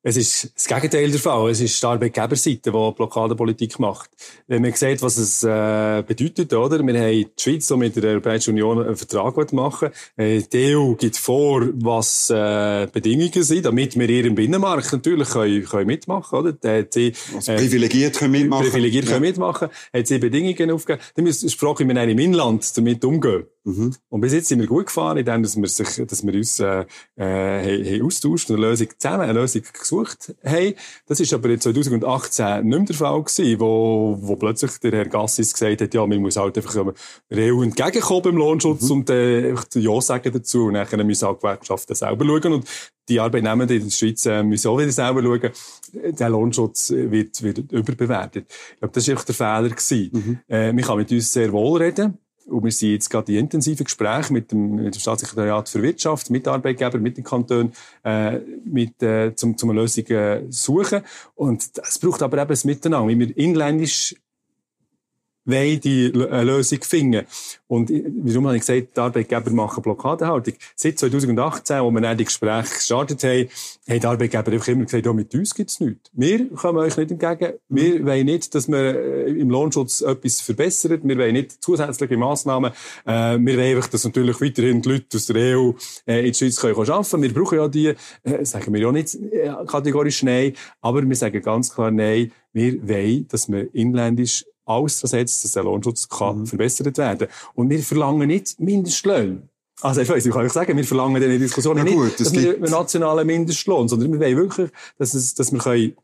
Es ist das Gegenteil der Fall. Es ist die Arbeitgeberseite, die Blockadepolitik macht. Wenn man sieht, was es äh, bedeutet, oder? Wir haben die Schweiz, die mit der Europäischen Union einen Vertrag machen äh, Die EU gibt vor, was äh, Bedingungen sind, damit wir ihren Binnenmarkt natürlich können, können mitmachen oder? Die, also privilegiert können mitmachen. Privilegiert ja. können mitmachen. Hat sie Bedingungen aufgegeben. Dann ist die Frage, wie wir in Inland damit umgehen. Mhm. Und bis jetzt sind wir gut gefahren, indem dass wir, sich, dass wir uns äh, äh, austauscht und eine Lösung zusammen, eine Lösung gesucht haben. Das ist aber in 2018 nicht mehr der Fall gewesen, wo, wo plötzlich der Herr Gassis gesagt hat, ja, man muss halt einfach der EU entgegenkommen beim Lohnschutz mhm. und äh, Ja sagen dazu. Und dann müssen auch Gewerkschaften selber schauen. Und die Arbeitnehmer in der Schweiz äh, müssen auch wieder selber schauen. Der Lohnschutz wird, wird überbewertet. Ich glaube, das war der Fehler gewesen. Mhm. Äh, man kann mit uns sehr wohl reden. Und wir sind jetzt gerade in intensiven Gesprächen mit dem, mit dem Staatssekretariat für Wirtschaft, mit Arbeitgebern, mit den Kantonen, äh, mit, äh, zum, zum eine Lösung äh, suchen. Und es braucht aber eben das Miteinander, wie wir inländisch wollen die eine Lösung finden. Und warum habe ich gesagt, die Arbeitgeber machen Blockadehaltung? Seit 2018, wo wir dann die Gespräche gestartet haben, haben die Arbeitgeber einfach immer gesagt, ja, mit uns gibt's nichts. Wir kommen euch nicht entgegen. Wir wollen nicht, dass wir äh, im Lohnschutz etwas verbessern. Wir wollen nicht zusätzliche Massnahmen. Äh, wir wollen einfach, dass natürlich weiterhin die Leute aus der EU äh, in die Schweiz können arbeiten können. Wir brauchen ja die, äh, sagen wir ja nicht äh, kategorisch Nein, aber wir sagen ganz klar Nein. Wir wollen, dass wir inländisch alles setzt, dass der Lohnschutz kann mhm. verbessert werden Und wir verlangen nicht Mindestlöhne. Also ich weiß, ich kann euch sagen, wir verlangen in der Diskussion ja, gut, nicht, dass wir einen nationalen Mindestlohn, sondern wir wollen wirklich, dass, es, dass wir können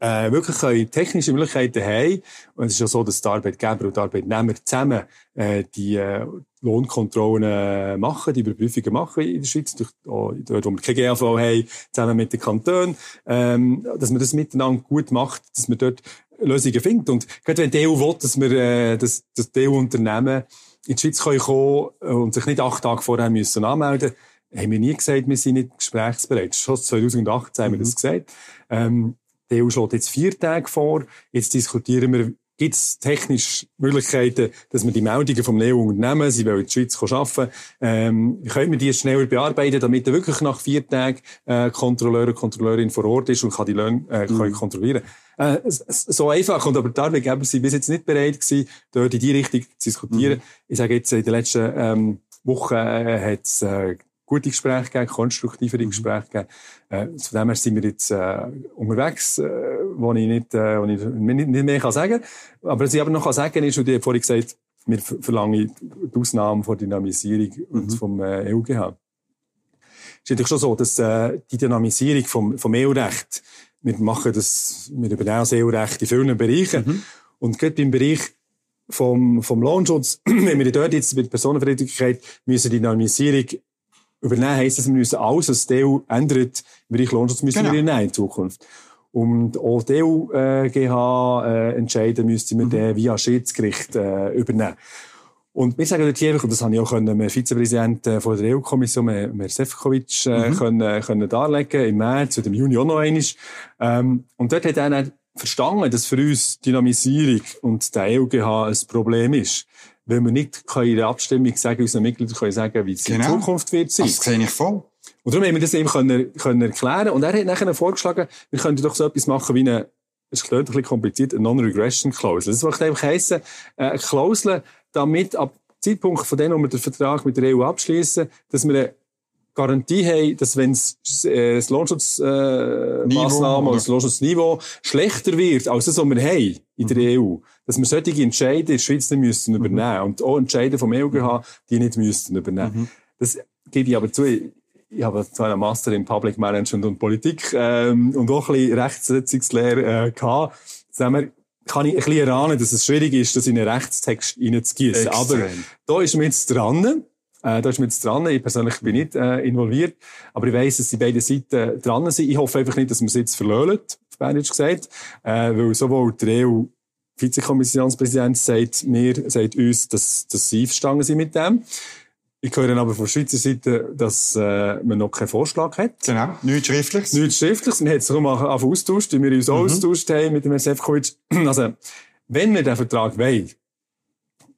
äh, wirklich können technische Möglichkeiten haben. Und es ist ja so, dass die Arbeitgeber und die Arbeitnehmer zusammen äh, die, äh, Lohnkontrollen machen, die Überprüfungen machen in der Schweiz, durch, auch dort, wo wir keine GAV haben, zusammen mit den Kantonen, ähm, dass man das miteinander gut macht, dass man dort Lösungen findet. Und gerade wenn die EU will, dass wir, äh, dass, dass die EU-Unternehmen in die Schweiz können kommen und sich nicht acht Tage vorher müssen anmelden haben wir nie gesagt, wir sind nicht gesprächsbereit. Schon 2018 haben wir das mhm. gesagt. Ähm, die EU schlägt jetzt vier Tage vor. Jetzt diskutieren wir, gibt es technisch Möglichkeiten, dass wir die Meldungen vom EU-Unternehmen, sie wollen in die Schweiz arbeiten, ähm, können wir die schneller bearbeiten, damit er wirklich nach vier Tagen äh, Kontrolleur und Kontrolleurin vor Ort ist und kann die Löhne äh, mhm. kontrollieren äh, so einfach. Und aber die Arbeitgeber sind bis jetzt nicht bereit gewesen, dort in die Richtung zu diskutieren. Mhm. Ich sage jetzt, in den letzten ähm, Wochen äh, hat es äh, gute Gespräche gegeben, konstruktivere mhm. Gespräche gegeben. Äh, von dem her sind wir jetzt äh, unterwegs, äh, wo ich nicht, äh, wo ich nicht, nicht mehr kann sagen kann. Aber was ich aber noch kann sagen ist, und ich habe vorhin gesagt, wir verlangen die Ausnahme von Dynamisierung mhm. vom äh, EUGH. Es ist natürlich schon so, dass äh, die Dynamisierung vom, vom EU-Recht, wir machen das, wir übernehmen das EU-Recht in vielen Bereichen. Mhm. Und gerade im Bereich vom, vom Lohnschutz, wenn wir dort jetzt mit Personenverträglichkeit müssen die Dynamisierung übernehmen, heisst das, wir müssen alles, was die EU ändert, im Bereich Lohnschutz, müssen genau. wir übernehmen in Zukunft. Und auch die EU-GH äh, entscheiden müssten wir mhm. via Schiedsgericht äh, übernehmen. Und wir sagen dort einfach, und das habe ich auch können, dem Vizepräsidenten von der EU-Kommission, Mer Sefcovic, äh, mhm. können, können darlegen, im März oder im Juni auch noch einmal. Ähm, und dort hat er dann verstanden, dass für uns Dynamisierung und der EUGH ein Problem ist weil wir nicht in der Abstimmung sagen, unseren Mitgliedern können sagen, wie es genau. in Zukunft wird sein. Das sehe ich voll. Und darum haben wir das eben können, können erklären. Und er hat nachher vorgeschlagen, wir könnten doch so etwas machen wie eine, es klingt ein bisschen kompliziert, eine Non-Regression-Klausel. Das würde einfach heissen, äh, eine Klausel, damit ab Zeitpunkt von dem, wo wir den Vertrag mit der EU abschließen, dass wir eine Garantie haben, dass wenn äh, das Lohnschutzmaßnahmen äh, oder das Lohnschutzniveau schlechter wird, als das, was wir haben in der mhm. EU, dass wir solche Entscheide in der Schweiz nicht müssen mhm. übernehmen und auch Entscheide vom EUGH, die nicht müssten übernehmen. Mhm. Das gebe ich aber zu. Ich habe zwar einen Master in Public Management und Politik ähm, und auch ein bisschen Rechtssetzungslehre äh, gehabt. Sagen kann ich ein bisschen erahnen, dass es schwierig ist, das in einen Rechtstext reinzugießen. Aber da ist mir jetzt dran. Äh, da ist mir jetzt dran. Ich persönlich bin nicht äh, involviert. Aber ich weiss, dass die beiden Seiten dran sind. Ich hoffe einfach nicht, dass man es jetzt verlöhlen, auf Berndeutsch gesagt. Äh, weil sowohl der EU Vizekommissionspräsident sagt mir, sagt uns, dass, dass sie einverstanden sind mit dem. Ich höre aber von Schweizer Seite, dass äh, man noch keinen Vorschlag hat. Genau, nichts Schriftliches. Nichts Schriftliches. Wir haben es darum auch austauscht, wie wir uns mhm. austauscht haben mit dem Sefcovic. Also, wenn wir den Vertrag wollen,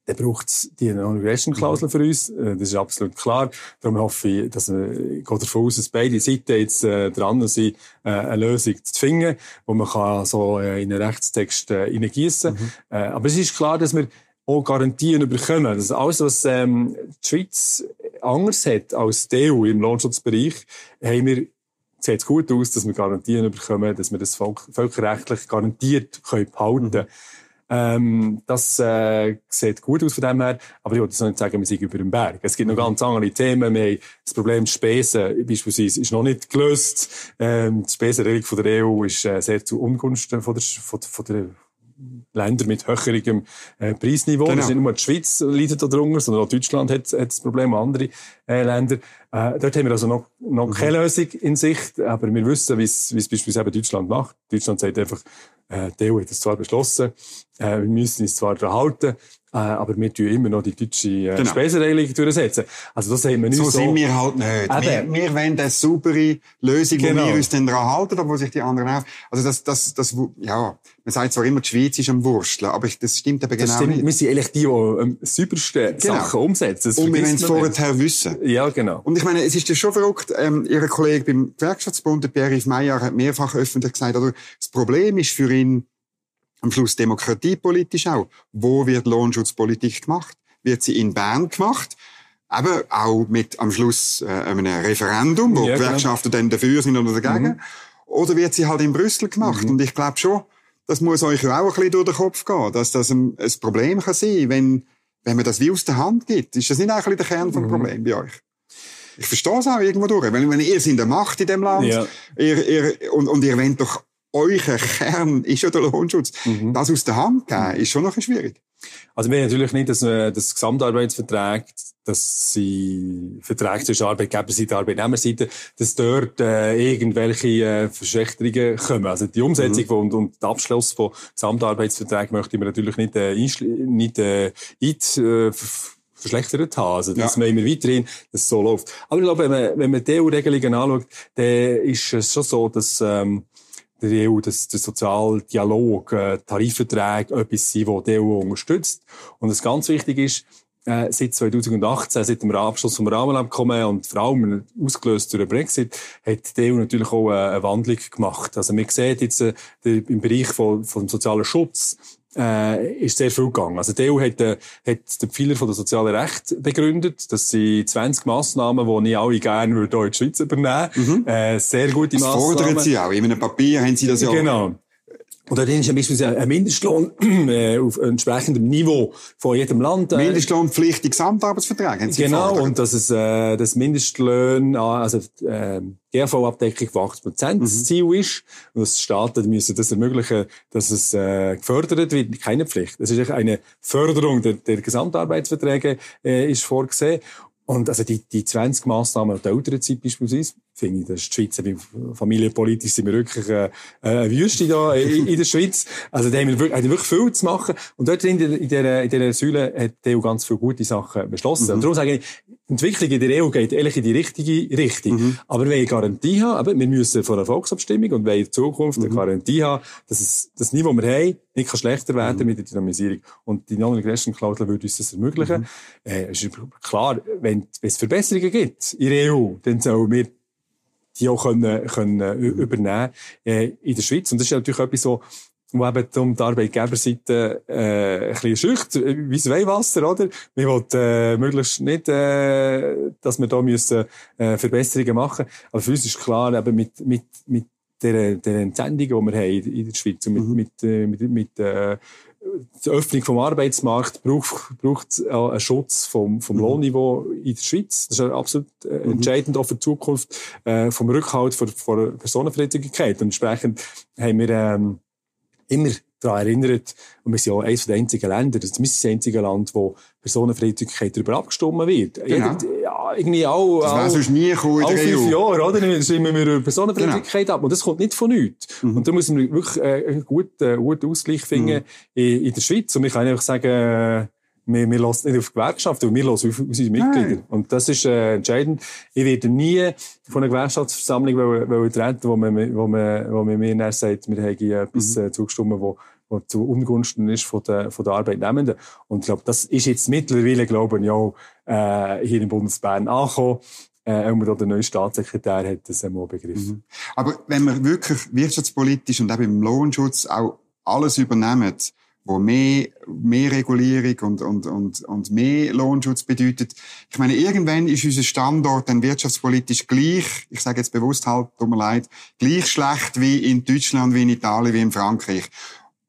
dann braucht es die Non-Regression-Klausel für uns. Äh, das ist absolut klar. Darum hoffe ich, dass wir, ich gehe davon aus, dass beide Seiten jetzt äh, dran sind, äh, eine Lösung zu finden, wo man kann so äh, in einen Rechtstext äh, hineingießen mhm. äh, Aber es ist klar, dass wir auch Garantien bekommen. Das alles, was ähm, die Schweiz anders hat als die EU im Lohnschutzbereich, haben wir sieht es gut aus, dass wir Garantien bekommen, dass wir das völkerrechtlich garantiert können behalten können. Mhm. Ähm, das äh, sieht gut aus von dem her, aber ich wollte noch nicht sagen, wir sind über dem Berg. Es gibt noch mhm. ganz andere Themen. Wir haben das Problem Spesen beispielsweise ist noch nicht gelöst. Ähm, die Spesenregelung von der EU ist äh, sehr zu Ungunsten von der, von, von der Länder mit höherem äh, Preisniveau. Genau. Das ist nicht nur die Schweiz leidet darunter, sondern auch Deutschland hat, hat das Problem, andere äh, Länder. Äh, dort haben wir also noch, noch mhm. keine Lösung in Sicht, aber wir wissen, wie es beispielsweise eben Deutschland macht. Deutschland sagt einfach, äh, die EU hat es zwar beschlossen, äh, wir müssen uns zwar daran halten, äh, aber wir tun immer noch die deutsche äh, genau. Spesenregelung durchsetzen. Also das haben wir nicht so. So sind wir halt nicht. Wir, wir wollen eine saubere Lösung, genau. wo wir uns dann daran halten, wo sich die anderen auch... Also das, das, das, ja, man sagt zwar immer, die Schweiz ist am Wursteln, aber das stimmt eben genau stimmt. nicht. Wir sind eigentlich die, die am saubersten genau. Sachen umsetzen. Das Und wir wollen es vorher wissen. Ja, genau. Und ich meine, es ist ja schon verrückt, ähm, Ihr Kollege beim Gewerkschaftsbund, Pierre-Yves Meyer, hat mehrfach öffentlich gesagt, oder, das Problem ist für ihn, am Schluss demokratiepolitisch auch. Wo wird Lohnschutzpolitik gemacht? Wird sie in Bern gemacht? Aber auch mit am Schluss äh, einem Referendum, wo ja, Gewerkschaften dann dafür sind oder dagegen. Mhm. Oder wird sie halt in Brüssel gemacht? Mhm. Und ich glaube schon, das muss euch auch ein bisschen durch den Kopf gehen, dass das ein, ein Problem kann sein, wenn, wenn man das wie aus der Hand gibt. Ist das nicht eigentlich der Kern vom mhm. Problem bei euch? Ich verstehe es auch irgendwo durch. Wenn, wenn ihr in der Macht in dem Land, ja. ihr, ihr, und, und ihr wollt doch euer Kern ist ja der Lohnschutz. Mhm. Das aus der Hand geben, ist schon noch schwierig. Also wir natürlich nicht, dass äh, das Gesamtarbeitsvertrag, dass sie Verträge zwischen Arbeitgeberseite und Arbeitnehmerseite, dass dort äh, irgendwelche äh, Verschlechterungen kommen. Also die Umsetzung mhm. und, und der Abschluss von Gesamtarbeitsverträgen möchte man natürlich nicht, äh, nicht äh, äh, verschlechtert haben. Also das ja. wollen wir weiterhin, dass es so läuft. Aber ich glaube, wenn man, wenn man die EU-Regelungen anschaut, dann ist es schon so, dass ähm, der EU, dass der soziale Dialog, äh, Tarifverträge etwas sind, das die EU unterstützt. Und was ganz wichtig ist, äh, seit 2018, seit dem Abschluss vom Rahmenabkommen und vor allem ausgelöst durch den Brexit, hat die EU natürlich auch eine Wandlung gemacht. Also man sieht jetzt äh, im Bereich von, von sozialen Schutz, äh, ist sehr viel gegangen. Also die EU hat, äh, hat den Pfeiler von der sozialen Recht begründet. Das sind 20 Massnahmen, die ich alle gerne würde hier in die Schweiz übernehmen mhm. äh, Sehr gute das Massnahmen. fordern Sie auch. In einem Papier haben Sie das ja Genau. Und da ist beispielsweise ein Mindestlohn äh, auf entsprechendem Niveau von jedem Land. Äh, Mindestlohnpflicht, die Gesamtarbeitsverträge haben Sie Genau, gefordert. und dass es äh, das Mindestlöhn, also äh, GV-Abdeckung von 80 Prozent mhm. das Ziel ist. Und dass Staaten müssen das ermöglichen, dass es äh, gefördert wird. Keine Pflicht. Es ist eine Förderung der, der Gesamtarbeitsverträge äh, ist vorgesehen. Und also die, die 20 Massnahmen der Elternzeit beispielsweise, finde ich, das ist die Schweiz, familienpolitisch sind wir wirklich äh, eine Wüste da in, in der Schweiz. Also da haben wir wirklich, haben wirklich viel zu machen. Und dort in dieser, in dieser Säule hat die EU ganz viele gute Sachen beschlossen. Mhm. Und darum sage ich, die Entwicklung in der EU geht ehrlich in die richtige Richtung. Mhm. Aber wir wollen Garantie haben, aber wir müssen vor einer Volksabstimmung und wollen in Zukunft mhm. eine Garantie haben, dass es, das Niveau, das wir haben, nicht kann schlechter werden mhm. mit der Dynamisierung. Und die Non-Regression-Klausel würde uns das ermöglichen. Mhm. Äh, es ist klar, wenn, wenn es Verbesserungen gibt in der EU, dann sollen wir die auch können, können äh, übernehmen äh, in der Schweiz. Und das ist natürlich etwas so, wo eben um die Arbeitgeberseite äh, ein bisschen schücht, wie das Weihwasser, oder? Wir wollen äh, möglichst nicht, äh, dass wir da müssen, äh, Verbesserungen machen Aber für uns ist klar, eben mit, mit, mit der, der Entsendung, die wir haben in der Schweiz und mit, mhm. mit, äh, mit, mit äh, die Öffnung vom Arbeitsmarkt braucht, braucht einen Schutz vom, vom mhm. Lohnniveau in der Schweiz. Das ist absolut äh, mhm. entscheidend auch für die Zukunft äh, vom Rückhalt vor, vor Personenfreizügigkeit. Und entsprechend haben wir ähm, immer daran erinnert, und wir sind ja eines der einzigen Länder, das ist das einzige Land, wo Personenfreizügigkeit darüber abgestimmt wird. Genau. ja, irgendwie auch, das wäre sonst nie gekommen alle fünf e Jahre, oder? Dann stimmen wir über Personenfreizügigkeit genau. ab. Und das kommt nicht von nichts. Mhm. Und da müssen wir wirklich äh, einen guten, äh, guten Ausgleich finden mhm. in, in, der Schweiz. Und ich kann einfach sagen, äh, wir, wir lassen nicht auf die Gewerkschaft, wir lassen auf unsere Mitglieder. Nein. Und das ist äh, entscheidend. Ich werde nie von einer Gewerkschaftsversammlung wollen, wollen treten, wo man, wo man, wo man mir sagt, wir haben etwas mhm. zugestimmt, wo, wo zu Ungunsten ist von der, von der Arbeitnehmenden. Und ich glaube, das ist jetzt mittlerweile, glaube ich, auch äh, hier im Bundesbern angekommen. Äh, auch der neue Staatssekretär hat das einmal begriffen. Mhm. Aber wenn man wirklich wirtschaftspolitisch und auch im Lohnschutz auch alles übernehmen, wo mehr, mehr Regulierung und, und, und, und mehr Lohnschutz bedeutet. Ich meine, irgendwann ist unser Standort dann wirtschaftspolitisch gleich, ich sage jetzt bewusst halt, tut mir leid, gleich schlecht wie in Deutschland, wie in Italien, wie in Frankreich.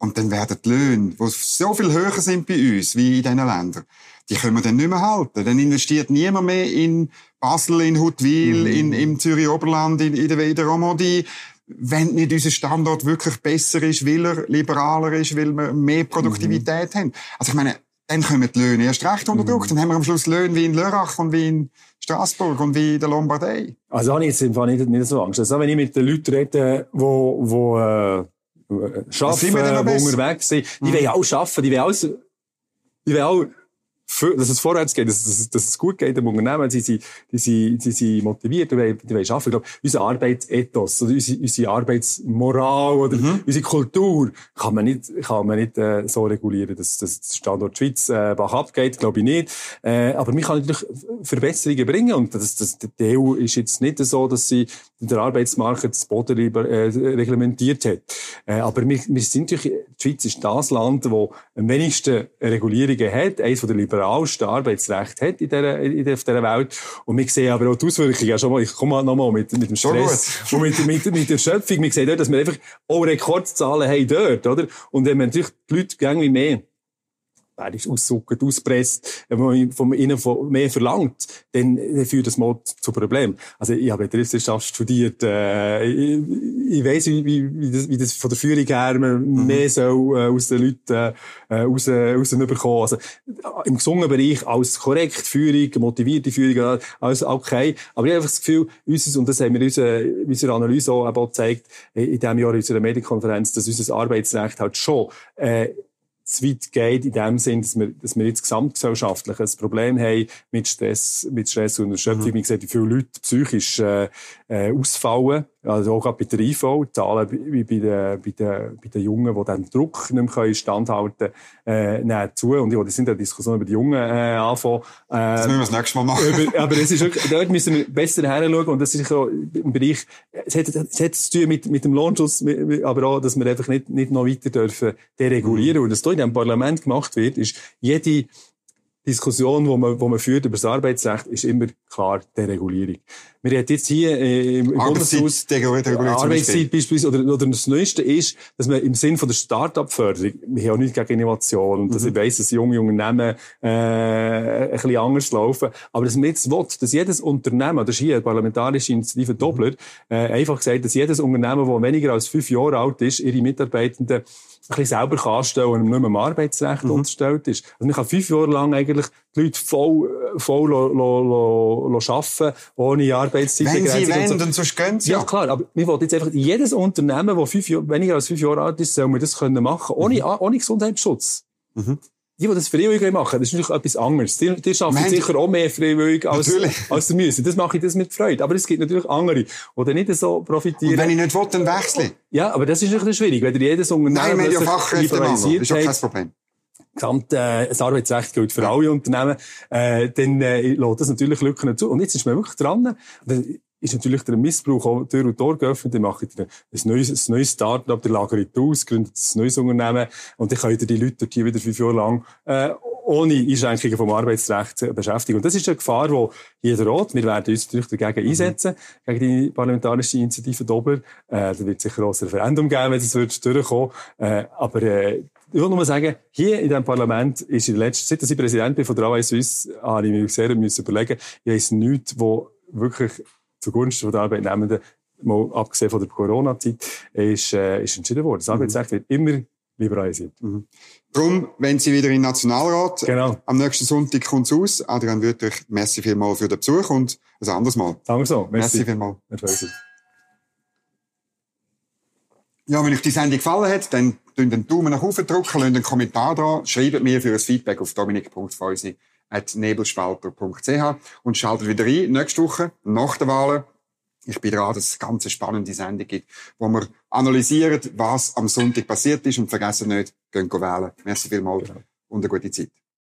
Und dann werden die Löhne, die so viel höher sind bei uns, wie in diesen Ländern, die können wir dann nicht mehr halten. Dann investiert niemand mehr in Basel, in Huttwil, mm. in, im Zürich Oberland, in, in der, der Romandie wenn nicht unser Standort wirklich besser ist, weil er liberaler ist, weil wir mehr Produktivität mhm. haben. Also ich meine, dann kommen die Löhne erst recht unter Druck. Mhm. Dann haben wir am Schluss Löhne wie in Lörrach und wie in Straßburg und wie in der Lombardei. Also habe ich jetzt nicht, nicht so Angst. Also wenn ich mit den Leuten rede, wo, wo äh, arbeiten, wo unterwegs sind, die mhm. wollen arbeiten, die wollen auch, die wollen auch dass es vorwärts geht, dass, dass, dass es gut geht im Unternehmen, sie sind, die sind, die sind motiviert, die wollen, die wollen arbeiten. Ich glaube, unser Arbeitsethos, oder unsere, unsere Arbeitsmoral oder mhm. unsere Kultur kann man nicht, kann man nicht äh, so regulieren, dass, dass der Standort Schweiz äh, bach abgeht, glaube ich nicht. Äh, aber man kann natürlich Verbesserungen bringen und das, das, die EU ist jetzt nicht so, dass sie den Arbeitsmarkt das Boden äh, reglementiert hat. Äh, aber wir, wir sind natürlich, die Schweiz ist das Land, das am wenigsten Regulierungen hat, eines der liberalsten Arbeitsrecht hat in dieser, in dieser Welt. Und wir sehen aber auch die Auswirkungen, ja, schon mal, ich komme noch mal mit, mit dem Stress und mit, mit, mit der Schöpfung. Wir sehen dort, dass wir einfach auch Rekordzahlen haben dort, oder? Und wenn man natürlich die Leute irgendwie mehr ist aussuckert, auspresst, wenn man von ihnen mehr verlangt, dann führt das mal zu Problemen. Also ich habe Betriebswirtschaft studiert, äh, ich, ich weiss, wie, wie, wie, das, wie das von der Führung her mhm. mehr soll äh, aus den Leuten äh, raus, rausbekommen. Also im gesungenen Bereich als korrekt Führung, motivierte Führung, alles okay. Aber ich habe einfach das Gefühl, unseres, und das haben wir in unserer, unserer Analyse auch, auch gezeigt, in diesem Jahr in unserer Medienkonferenz, dass unser Arbeitsrecht halt schon äh, zu weit geht in dem Sinn, dass wir, dass wir jetzt gesamtgesellschaftlich ein Problem haben mit Stress, mit Stress und Erschöpfung. Mhm. Man sieht, wie viele Leute psychisch äh, äh, ausfallen. Also auch gerade bei der IV, Zahlen wie bei den, bei den, bei den Jungen, die den Druck nicht mehr standhalten können, äh, zu. Und ich sind ja Diskussionen über die Jungen äh, anfangen. Äh, das müssen wir das nächste Mal machen. Über, aber es ist wirklich, dort müssen wir besser heranschauen. Und das ist so im Bereich, es hat, es hat zu tun mit, mit dem Lohnschutz, aber auch, dass wir einfach nicht, nicht noch weiter dürfen deregulieren. Mhm. Und was hier in diesem Parlament gemacht wird, ist, jede Diskussion, die man, wo man führt über das Arbeitsrecht, ist immer klar Deregulierung. Wir reden jetzt hier äh, im Bundeshaus Arbeitszeit beispielsweise, oder, oder das Neueste ist, dass man im Sinn von der Start-up-Förderung, wir haben auch nichts gegen Innovation, und dass mhm. ich weiss, dass junge Unternehmen äh, ein bisschen anders laufen, aber dass man jetzt will, dass jedes Unternehmen, das ist hier eine parlamentarische Initiative Doppler, äh, einfach gesagt, dass jedes Unternehmen, das weniger als fünf Jahre alt ist, ihre Mitarbeitenden bisschen selber kann anstellen und nicht mehr im Arbeitsrecht mhm. unterstellt ist. Also man kann fünf Jahre lang eigentlich die Leute voll, voll lo, lo, lo, arbeiten, ohne Arbeitszeit. Wenn sie wollen, so. und sonst gehen sie. Ja, klar. Aber wir wollen jetzt einfach, jedes Unternehmen, das fünf Jahre, weniger als fünf Jahre alt ist, soll man das können machen, ohne, mhm. ohne Gesundheitsschutz. Mhm. Die, die das freiwillig machen, das ist natürlich etwas anderes. Die, die schaffen sicher auch mehr freiwillig als, als sie müssen. Das mache ich das mit Freude. Aber es gibt natürlich andere, die dann nicht so profitieren. Und wenn ich nicht will, dann wechsle Ja, aber das ist natürlich schwierig. Wenn jedes Unternehmen Nein, wir haben ja Fachkräftemangel. Das ist auch kein Problem gesamt, äh, das Arbeitsrecht gilt für alle Unternehmen, äh, dann äh, lässt das natürlich Lücken zu. Und jetzt ist man wirklich dran. Ist natürlich der Missbrauch auch Tür und Tor geöffnet. Dann macht ihr ein neues, ein neues Start-up, der lagert aus, gründet ein neues Unternehmen und dann könnt ihr die Leute hier wieder fünf Jahre lang äh, ohne Einschränkungen vom Arbeitsrecht beschäftigen. Und das ist eine Gefahr, die jeder rot. Wir werden uns natürlich dagegen mhm. einsetzen, gegen die parlamentarische Initiative Dobler. Äh, da wird sicher auch ein Referendum geben, wenn es durchkommen äh, Aber äh, ich will nur sagen, hier in diesem Parlament ist in der letzten, seit ich Präsident bin von der Travail Suisse, habe ich mir sehr müssen überlegen, ich weiss nichts, wo wirklich zugunsten der Arbeitnehmenden, mal abgesehen von der Corona-Zeit, ist, äh, ist entschieden worden. Das mhm. Arbeitsrecht wird immer liberalisiert. Mhm. Darum, wenn Sie wieder in den Nationalrat, genau. am nächsten Sonntag kommt es aus. Adrian Wüttrich, merci vielmals für den Besuch und ein anderes Mal. Danke so. Merci, merci vielmals. Ja, wenn euch die Sendung gefallen hat, dann drückt den Daumen nach oben drücken, lasst einen Kommentar da, schreibt mir für ein Feedback auf dominik.feusi.nebelspalter.ch und schaltet wieder ein nächste Woche nach der Wahl. Ich bin dran, dass es eine ganz spannende Sendung gibt, wo wir analysieren, was am Sonntag passiert ist und vergessen nicht, gehen wählen. Merci vielmals genau. und eine gute Zeit.